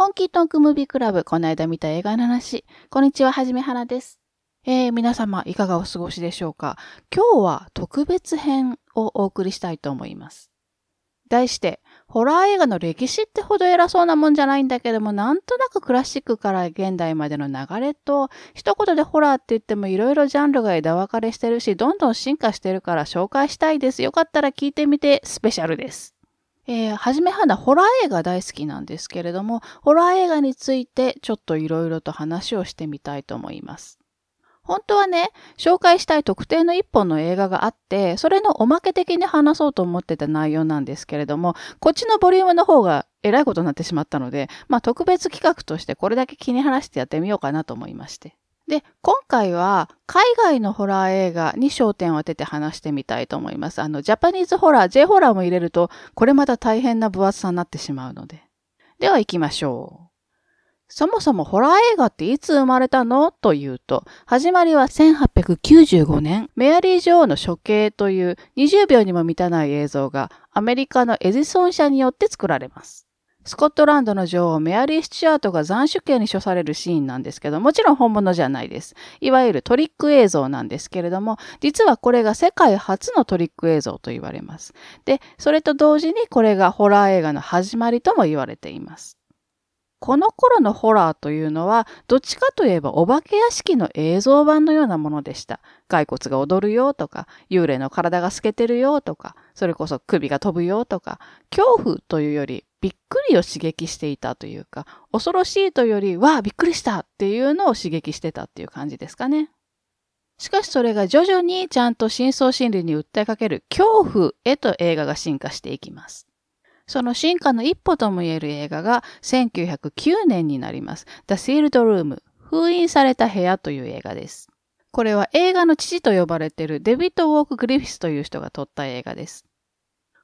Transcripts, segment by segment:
本気トークムービークラブ、この間見た映画の話。こんにちは、はじめはなです。えー、皆様、いかがお過ごしでしょうか？今日は特別編をお送りしたいと思います。題して、ホラー映画の歴史ってほど偉そうなもんじゃないんだけども、なんとなくクラシックから現代までの流れと、一言でホラーって言ってもいろいろジャンルが枝分かれしてるし、どんどん進化してるから紹介したいです。よかったら聞いてみて、スペシャルです。えー、はじめはな、ホラー映画大好きなんですけれども、ホラー映画についてちょっといろいろと話をしてみたいと思います。本当はね、紹介したい特定の一本の映画があって、それのおまけ的に話そうと思ってた内容なんですけれども、こっちのボリュームの方がえらいことになってしまったので、まあ特別企画としてこれだけ気に話してやってみようかなと思いまして。で、今回は海外のホラー映画に焦点を当てて話してみたいと思います。あの、ジャパニーズホラー、J ホラーも入れると、これまた大変な分厚さになってしまうので。では行きましょう。そもそもホラー映画っていつ生まれたの？というと、始まりは1895年、メアリー女王の処刑という20秒にも満たない映像がアメリカのエジソン社によって作られます。スコットランドの女王メアリー・スチュアートが斬首刑に処されるシーンなんですけど、もちろん本物じゃないです。いわゆるトリック映像なんですけれども、実はこれが世界初のトリック映像と言われます。で、それと同時にこれがホラー映画の始まりとも言われています。この頃のホラーというのは、どっちかといえばお化け屋敷の映像版のようなものでした。骸骨が踊るよとか、幽霊の体が透けてるよとか、それこそ首が飛ぶよとか、恐怖というよりびっくりを刺激していたというか、恐ろしいというより、わあ、びっくりしたっていうのを刺激してたっていう感じですかね。しかしそれが徐々にちゃんと深層心理に訴えかける恐怖へと映画が進化していきます。その進化の一歩とも言える映画が1909年になります。The Sealed Room 封印された部屋という映画です。これは映画の父と呼ばれているデビッド・ウォーク・グリフィスという人が撮った映画です。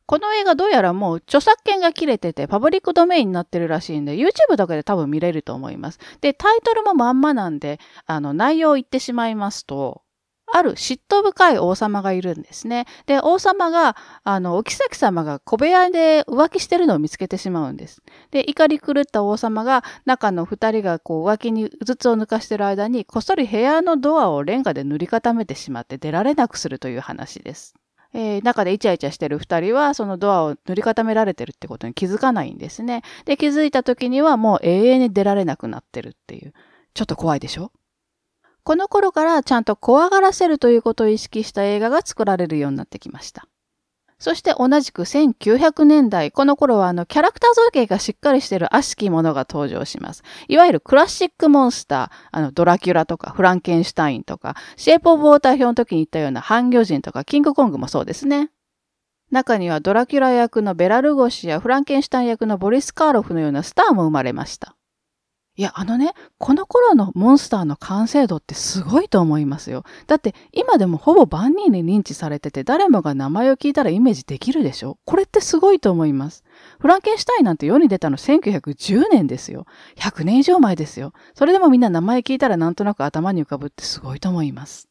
この映画どうやらもう著作権が切れててパブリックドメインになってるらしいんで YouTube とかで多分見れると思います。で、タイトルもまんまなんで、あの内容を言ってしまいますと、ある嫉妬深い王様がいるんですね。で、王様が、あの、お妃様が小部屋で浮気してるのを見つけてしまうんです。で、怒り狂った王様が、中の二人がこう浮気にうつつを抜かしてる間に、こっそり部屋のドアをレンガで塗り固めてしまって出られなくするという話です。えー、中でイチャイチャしてる二人は、そのドアを塗り固められてるってことに気づかないんですね。で、気づいた時にはもう永遠に出られなくなってるっていう。ちょっと怖いでしょ？この頃からちゃんと怖がらせるということを意識した映画が作られるようになってきました。そして同じく1900年代、この頃はあのキャラクター造形がしっかりしている悪しきものが登場します。いわゆるクラシックモンスター、あのドラキュラとかフランケンシュタインとか、シェイプオブウォーター表の時に言ったような半魚人とかキングコングもそうですね。中にはドラキュラ役のベラルゴシやフランケンシュタイン役のボリス・カーロフのようなスターも生まれました。いや、あのね、この頃のモンスターの完成度ってすごいと思いますよ。だって今でもほぼ万人に認知されてて誰もが名前を聞いたらイメージできるでしょ？これってすごいと思います。フランケンシュタインなんて世に出たの1910年ですよ。100年以上前ですよ。それでもみんな名前聞いたらなんとなく頭に浮かぶってすごいと思います。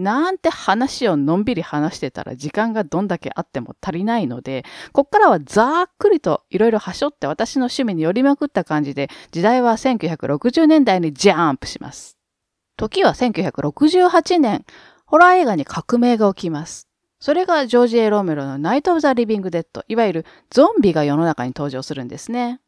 なんて話をのんびり話してたら時間がどんだけあっても足りないので、こっからはざっくりといろいろはしょって私の趣味に寄りまくった感じで、時代は1960年代にジャンプします。時は1968年、ホラー映画に革命が起きます。それがジョージ・エロメロのナイト・オブ・ザ・リビング・デッド、いわゆるゾンビが世の中に登場するんですね。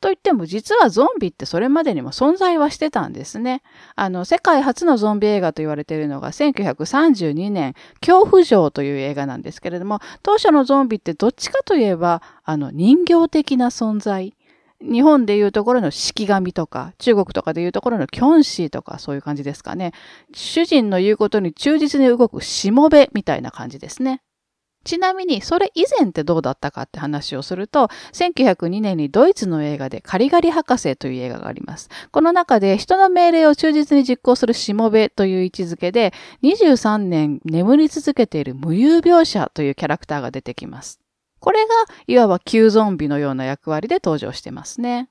と言っても実はゾンビってそれまでにも存在はしてたんですね。あの、世界初のゾンビ映画と言われているのが1932年、恐怖城という映画なんですけれども、当初のゾンビってどっちかといえば、あの、人形的な存在。日本でいうところの式神とか、中国とかでいうところのキョンシーとか、そういう感じですかね。主人の言うことに忠実に動くしもべみたいな感じですね。ちなみに、それ以前ってどうだったかって話をすると、1902年にドイツの映画でカリガリ博士という映画があります。この中で人の命令を忠実に実行するしもべという位置づけで、23年眠り続けている無遊描写というキャラクターが出てきます。これが、いわば旧ゾンビのような役割で登場してますね。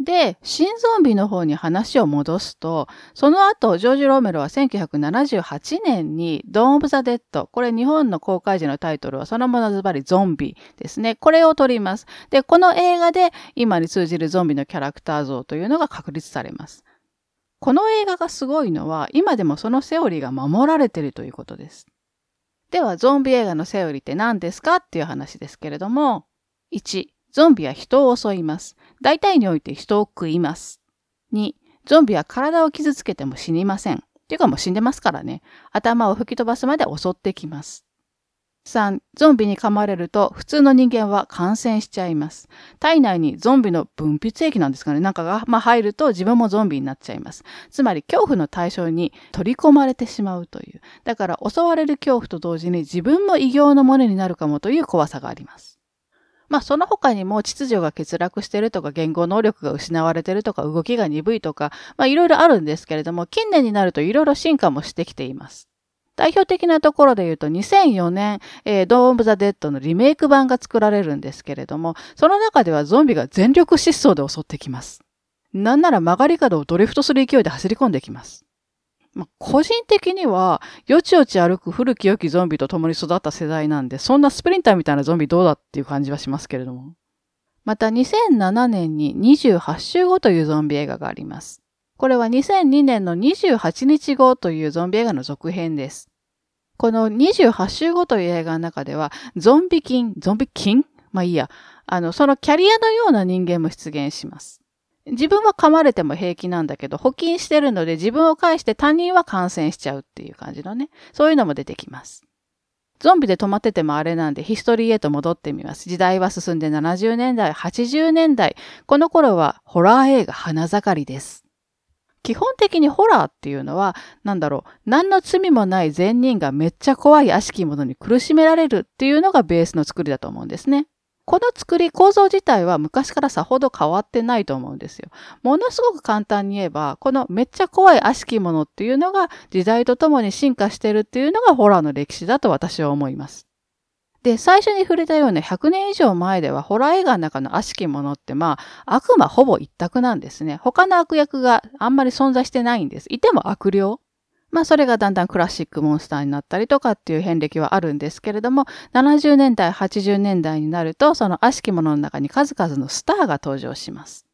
で、新ゾンビの方に話を戻すと、その後、ジョージ・ローメロは1978年に、ドン・オブ・ザ・デッド、これ日本の公開時のタイトルはそのものズバリゾンビですね。これを撮ります。で、この映画で今に通じるゾンビのキャラクター像というのが確立されます。この映画がすごいのは、今でもそのセオリーが守られているということです。では、ゾンビ映画のセオリーって何ですかっていう話ですけれども、1、ゾンビは人を襲います。大体において人を食います。2、ゾンビは体を傷つけても死にません。っていうかもう死んでますからね。頭を吹き飛ばすまで襲ってきます。3、ゾンビに噛まれると普通の人間は感染しちゃいます。体内にゾンビの分泌液なんですかね、なんかが、まあ、入ると自分もゾンビになっちゃいます。つまり恐怖の対象に取り込まれてしまうという。だから襲われる恐怖と同時に自分も異形のものになるかもという怖さがあります。まあその他にも秩序が欠落してるとか言語能力が失われてるとか動きが鈍いとか、まあいろいろあるんですけれども、近年になるといろいろ進化もしてきています。代表的なところで言うと2004年、えー、ドーン・オブ・ザ・デッドのリメイク版が作られるんですけれども、その中ではゾンビが全力疾走で襲ってきます。なんなら曲がり角をドリフトする勢いで走り込んできます。まあ、個人的には、よちよち歩く古き良きゾンビと共に育った世代なんで、そんなスプリンターみたいなゾンビどうだっていう感じはしますけれども。また2007年に28週後というゾンビ映画があります。これは2002年の28日後というゾンビ映画の続編です。この28週後という映画の中では、ゾンビ菌、ゾンビ菌まあいいや。あの、そのキャリアのような人間も出現します。自分は噛まれても平気なんだけど、補菌してるので自分を介して他人は感染しちゃうっていう感じのね、そういうのも出てきます。ゾンビで止まっててもあれなんでヒストリーへと戻ってみます。時代は進んで70年代、80年代。この頃はホラー映画花盛りです。基本的にホラーっていうのは、なんだろう、何の罪もない善人がめっちゃ怖い悪しきものに苦しめられるっていうのがベースの作りだと思うんですね。この作り、構造自体は昔からさほど変わってないと思うんですよ。ものすごく簡単に言えば、このめっちゃ怖い悪しきものっていうのが時代とともに進化してるっていうのがホラーの歴史だと私は思います。で、最初に触れたような100年以上前では、ホラー映画の中の悪しきものって、まあ、悪魔ほぼ一択なんですね。他の悪役があんまり存在してないんです。いても悪霊。まあそれがだんだんクラシックモンスターになったりとかっていう遍歴はあるんですけれども、70年代、80年代になると、その悪しき者の中に数々のスターが登場します。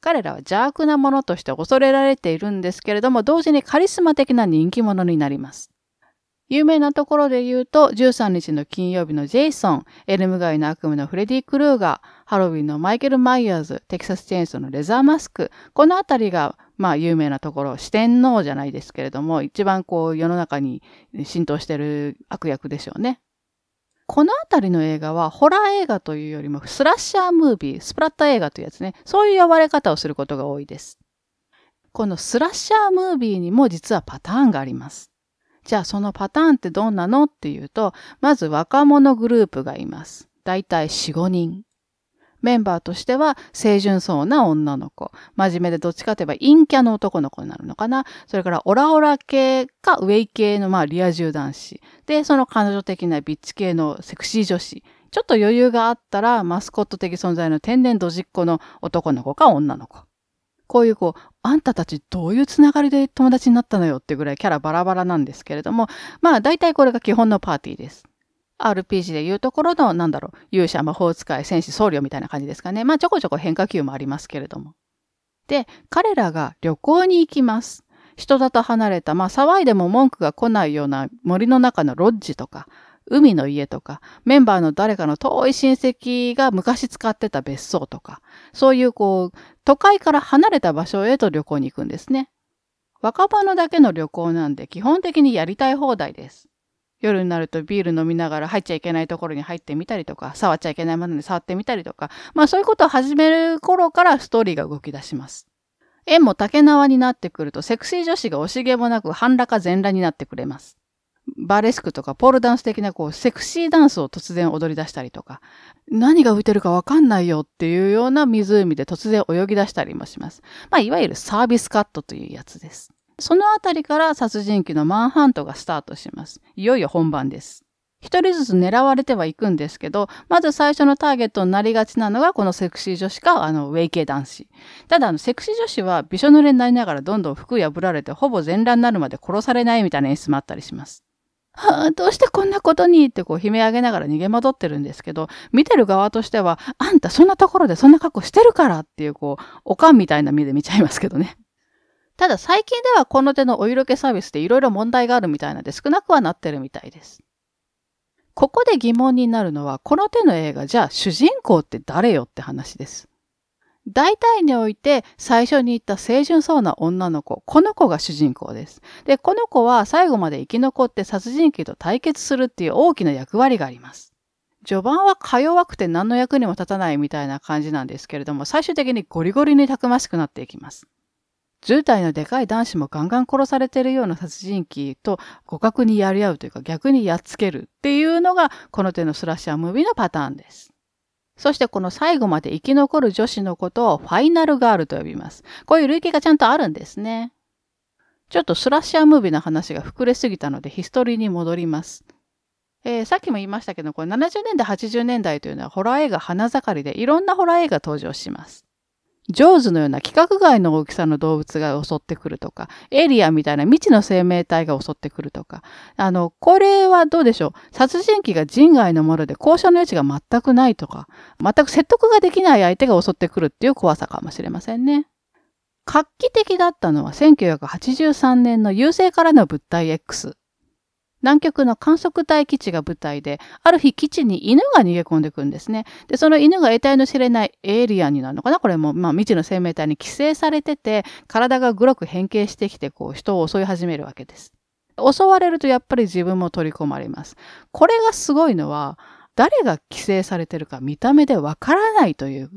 彼らは邪悪なものとして恐れられているんですけれども、同時にカリスマ的な人気者になります。有名なところで言うと、13日の金曜日のジェイソン、エルム街の悪夢のフレディ・クルーガー、ハロウィンのマイケル・マイヤーズ、テキサス・チェーンソーのレザーマスク、このあたりが、まあ、有名なところ、四天王じゃないですけれども、一番こう、世の中に浸透してる悪役でしょうね。このあたりの映画は、ホラー映画というよりも、スラッシャームービー、スプラッタ映画というやつね、そういう呼ばれ方をすることが多いです。このスラッシャームービーにも実はパターンがあります。じゃあそのパターンってどんなの？っていうと、まず若者グループがいます。だいたい4、5人。メンバーとしては、清純そうな女の子。真面目でどっちかといえば陰キャの男の子になるのかな。それからオラオラ系かウェイ系のまあリア充男子。で、その彼女的なビッチ系のセクシー女子。ちょっと余裕があったら、マスコット的存在の天然ドジっ子の男の子か女の子。こういうこう、あんたたちどういうつながりで友達になったのよってぐらいキャラバラバラなんですけれども、まあ大体これが基本のパーティーです。RPG でいうところの、なんだろう、勇者、魔法使い、戦士、僧侶みたいな感じですかね。まあちょこちょこ変化球もありますけれども。で、彼らが旅行に行きます。人里離れた、まあ騒いでも文句が来ないような森の中のロッジとか、海の家とか、メンバーの誰かの遠い親戚が昔使ってた別荘とか、そういうこう、都会から離れた場所へと旅行に行くんですね。若者だけの旅行なんで基本的にやりたい放題です。夜になるとビール飲みながら入っちゃいけないところに入ってみたりとか、触っちゃいけないものに触ってみたりとか、まあそういうことを始める頃からストーリーが動き出します。縁も竹縄になってくるとセクシー女子が惜しげもなく半裸か全裸になってくれます。バレスクとかポールダンス的なこうセクシーダンスを突然踊り出したりとか、何が浮いてるかわかんないよっていうような湖で突然泳ぎ出したりもします。まあ、いわゆるサービスカットというやつです。そのあたりから殺人鬼のマンハントがスタートします。いよいよ本番です。一人ずつ狙われてはいくんですけど、まず最初のターゲットになりがちなのがこのセクシー女子か、あの、ウェイ系男子。ただ、あの、セクシー女子はびしょ濡れになりながらどんどん服破られてほぼ全裸になるまで殺されないみたいな演出もあったりします。はあ、どうしてこんなことにってこう悲鳴上げながら逃げ惑ってるんですけど、見てる側としては、あんたそんなところでそんな格好してるからっていうこう、おかんみたいな目で見ちゃいますけどね。ただ最近ではこの手のお色気サービスでいろいろ問題があるみたいなので少なくはなってるみたいです。ここで疑問になるのは、この手の映画じゃあ主人公って誰よって話です。大体において最初に言った清純そうな女の子、この子が主人公です。で、この子は最後まで生き残って殺人鬼と対決するっていう大きな役割があります。序盤はか弱くて何の役にも立たないみたいな感じなんですけれども、最終的にゴリゴリにたくましくなっていきます。10代のでかい男子もガンガン殺されてるような殺人鬼と互角にやり合うというか逆にやっつけるっていうのがこの手のスラッシャームービーのパターンです。そしてこの最後まで生き残る女子のことをファイナルガールと呼びます。こういう類型がちゃんとあるんですね。ちょっとスラッシャームービーの話が膨れすぎたのでヒストリーに戻ります。えー、さっきも言いましたけど、これ70年代、80年代というのはホラー映画花盛りでいろんなホラー映画登場します。ジョーズのような規格外の大きさの動物が襲ってくるとか、エリアみたいな未知の生命体が襲ってくるとか、あの、これはどうでしょう？殺人鬼が人外のもので交渉の余地が全くないとか、全く説得ができない相手が襲ってくるっていう怖さかもしれませんね。画期的だったのは1983年の優勢からの物体 X。南極の観測隊基地が舞台で、ある日基地に犬が逃げ込んでくんですね。で、その犬が得体の知れないエイリアンになるのかな？これも、まあ未知の生命体に寄生されてて、体が黒く変形してきて、こう人を襲い始めるわけです。襲われるとやっぱり自分も取り込まれます。これがすごいのは、誰が寄生されてるか見た目でわからないという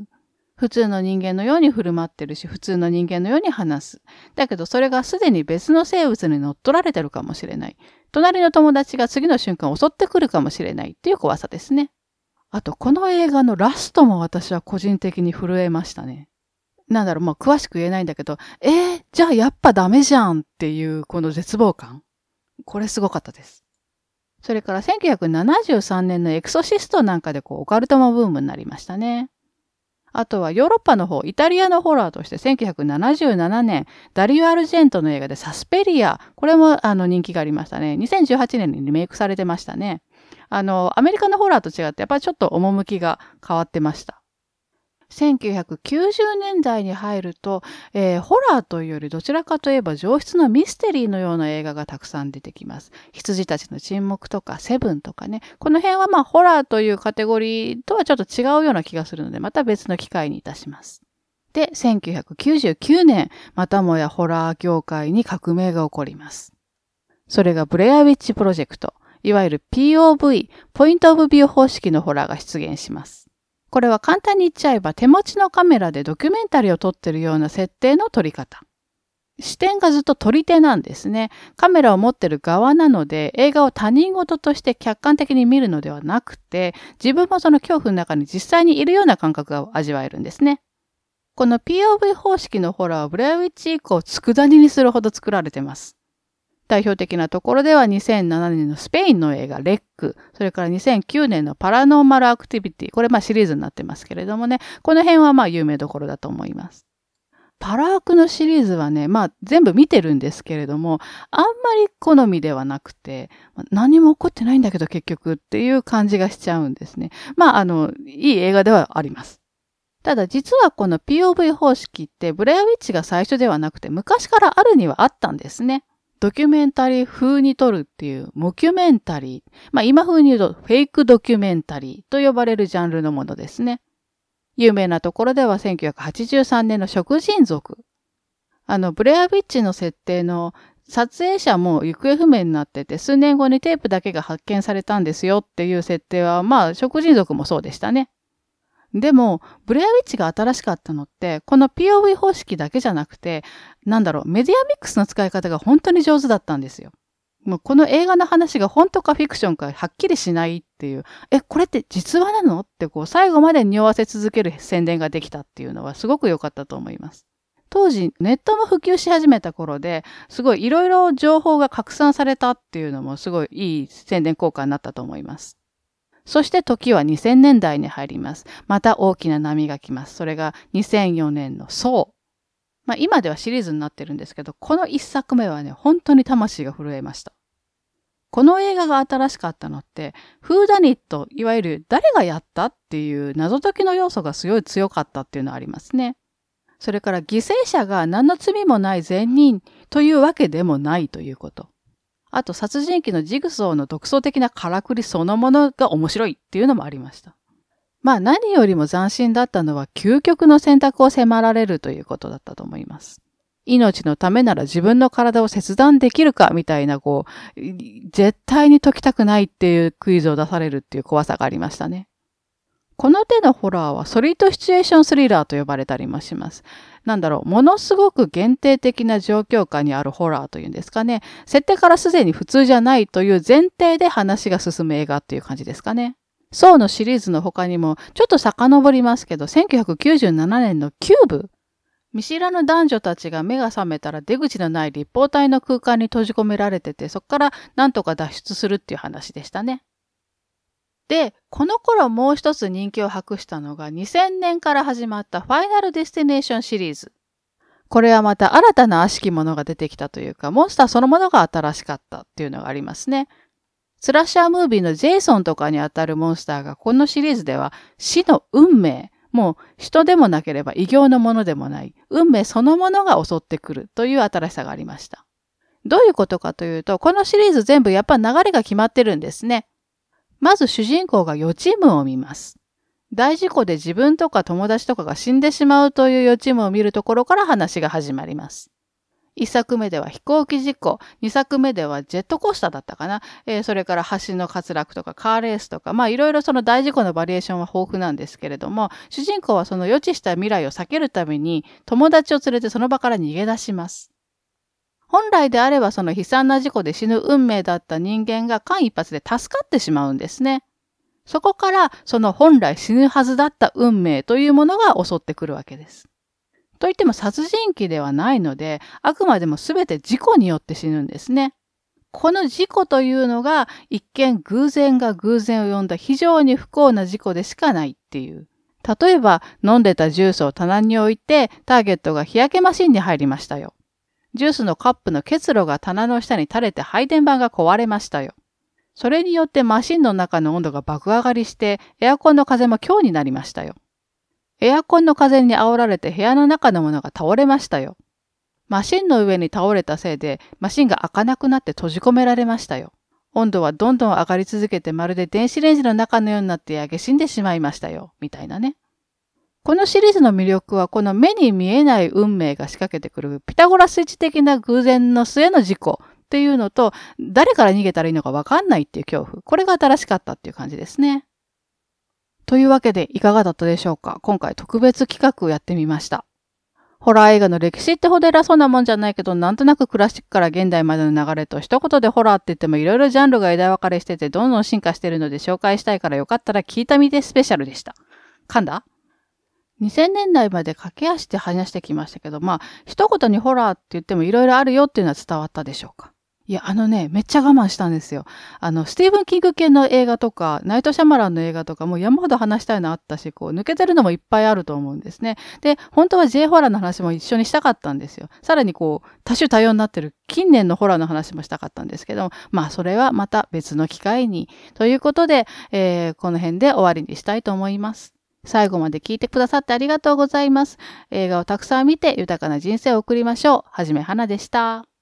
普通の人間のように振る舞ってるし、普通の人間のように話す。だけどそれがすでに別の生物に乗っ取られてるかもしれない。隣の友達が次の瞬間襲ってくるかもしれないっていう怖さですね。あと、この映画のラストも私は個人的に震えましたね。なんだろう、まあ、詳しく言えないんだけど、えー、じゃあやっぱダメじゃんっていうこの絶望感。これすごかったです。それから1973年のエクソシストなんかでこうオカルトもブームになりましたね。あとはヨーロッパの方、イタリアのホラーとして1977年、ダリオ・アルジェントの映画でサスペリア。これもあの人気がありましたね。2018年にリメイクされてましたね。あの、アメリカのホラーと違って、やっぱりちょっと趣が変わってました。1990年代に入ると、えー、ホラーというよりどちらかといえば上質のミステリーのような映画がたくさん出てきます。羊たちの沈黙とかセブンとかね。この辺はまあホラーというカテゴリーとはちょっと違うような気がするので、また別の機会にいたします。で、1999年、またもやホラー業界に革命が起こります。それがブレアウィッチプロジェクト、いわゆる POV、ポイントオブビュー方式のホラーが出現します。これは簡単に言っちゃえば手持ちのカメラでドキュメンタリーを撮ってるような設定の撮り方。視点がずっと撮り手なんですね。カメラを持ってる側なので、映画を他人事として客観的に見るのではなくて、自分もその恐怖の中に実際にいるような感覚が味わえるんですね。この POV 方式のホラーはブレアウィッチ以降、佃煮にするほど作られてます。代表的なところでは2007年のスペインの映画レック、それから2009年のパラノーマルアクティビティ、これまあシリーズになってますけれどもね、この辺はまあ有名どころだと思います。パラアクのシリーズはね、まあ全部見てるんですけれども、あんまり好みではなくて、何も起こってないんだけど結局っていう感じがしちゃうんですね。まああの、いい映画ではあります。ただ実はこの POV 方式ってブレアウィッチが最初ではなくて昔からあるにはあったんですね。ドキュメンタリー風に撮るっていう、モキュメンタリー。まあ今風に言うと、フェイクドキュメンタリーと呼ばれるジャンルのものですね。有名なところでは1983年の食人族。あの、ブレアビッチの設定の撮影者も行方不明になってて、数年後にテープだけが発見されたんですよっていう設定は、まあ、食人族もそうでしたね。でも、ブレアウィッチが新しかったのって、この POV 方式だけじゃなくて、なんだろう、メディアミックスの使い方が本当に上手だったんですよ。もうこの映画の話が本当かフィクションかはっきりしないっていう、え、これって実話なのってこう最後まで匂わせ続ける宣伝ができたっていうのはすごく良かったと思います。当時ネットも普及し始めた頃で、すごいいろいろ情報が拡散されたっていうのもすごいいい宣伝効果になったと思います。そして時は2000年代に入ります。また大きな波が来ます。それが2004年のソウ。まあ今ではシリーズになってるんですけど、この一作目はね、本当に魂が震えました。この映画が新しかったのって、フーダニット、いわゆる誰がやったっていう謎解きの要素がすごい強かったっていうのはありますね。それから犠牲者が何の罪もない善人というわけでもないということ。あと殺人鬼のジグソーの独創的なからくりそのものが面白いっていうのもありました。まあ何よりも斬新だったのは究極の選択を迫られるということだったと思います。命のためなら自分の体を切断できるかみたいな、こう、絶対に解きたくないっていうクイズを出されるっていう怖さがありましたね。この手のホラーはソリッドシチュエーションスリラーと呼ばれたりもします。なんだろう、ものすごく限定的な状況下にあるホラーというんですかね。設定からすでに普通じゃないという前提で話が進む映画っていう感じですかね。ソーのシリーズの他にも、ちょっと遡りますけど、1997年のキューブ。見知らぬ男女たちが目が覚めたら出口のない立方体の空間に閉じ込められてて、そこからなんとか脱出するっていう話でしたね。で、この頃もう一つ人気を博したのが2000年から始まったファイナルディスティネーションシリーズ。これはまた新たな悪しきものが出てきたというか、モンスターそのものが新しかったっていうのがありますね。スラッシャームービーのジェイソンとかにあたるモンスターがこのシリーズでは死の運命、もう人でもなければ異形のものでもない、運命そのものが襲ってくるという新しさがありました。どういうことかというと、このシリーズ全部やっぱ流れが決まってるんですね。まず主人公が予知夢を見ます。大事故で自分とか友達とかが死んでしまうという予知夢を見るところから話が始まります。一作目では飛行機事故、二作目ではジェットコースターだったかな、えー、それから橋の滑落とかカーレースとか、まあいろいろその大事故のバリエーションは豊富なんですけれども、主人公はその予知した未来を避けるために友達を連れてその場から逃げ出します。本来であればその悲惨な事故で死ぬ運命だった人間が間一髪で助かってしまうんですね。そこからその本来死ぬはずだった運命というものが襲ってくるわけです。といっても殺人鬼ではないので、あくまでも全て事故によって死ぬんですね。この事故というのが一見偶然が偶然を呼んだ非常に不幸な事故でしかないっていう。例えば飲んでたジュースを棚に置いてターゲットが日焼けマシンに入りましたよ。ジュースのカップの結露が棚の下に垂れて配電盤が壊れましたよ。それによってマシンの中の温度が爆上がりしてエアコンの風も強になりましたよ。エアコンの風に煽られて部屋の中のものが倒れましたよ。マシンの上に倒れたせいでマシンが開かなくなって閉じ込められましたよ。温度はどんどん上がり続けてまるで電子レンジの中のようになって焼け死んでしまいましたよ。みたいなね。このシリーズの魅力はこの目に見えない運命が仕掛けてくるピタゴラスイッチ的な偶然の末の事故っていうのと誰から逃げたらいいのかわかんないっていう恐怖。これが新しかったっていう感じですね。というわけでいかがだったでしょうか今回特別企画をやってみました。ホラー映画の歴史ってほど偉そうなもんじゃないけど、なんとなくクラシックから現代までの流れと一言でホラーって言ってもいろいろジャンルが枝分かれしててどんどん進化してるので紹介したいからよかったら聞いたみてスペシャルでした。噛んだ？2000年代まで駆け足で話してきましたけど、まあ、一言にホラーって言ってもいろいろあるよっていうのは伝わったでしょうか？いや、あのね、めっちゃ我慢したんですよ。あの、スティーブン・キング系の映画とか、ナイト・シャマランの映画とか、もう山ほど話したいのあったし、こう、抜けてるのもいっぱいあると思うんですね。で、本当は J ホラーの話も一緒にしたかったんですよ。さらにこう、多種多様になってる近年のホラーの話もしたかったんですけども、まあ、それはまた別の機会に。ということで、えー、この辺で終わりにしたいと思います。最後まで聞いてくださってありがとうございます。映画をたくさん見て豊かな人生を送りましょう。はじめはなでした。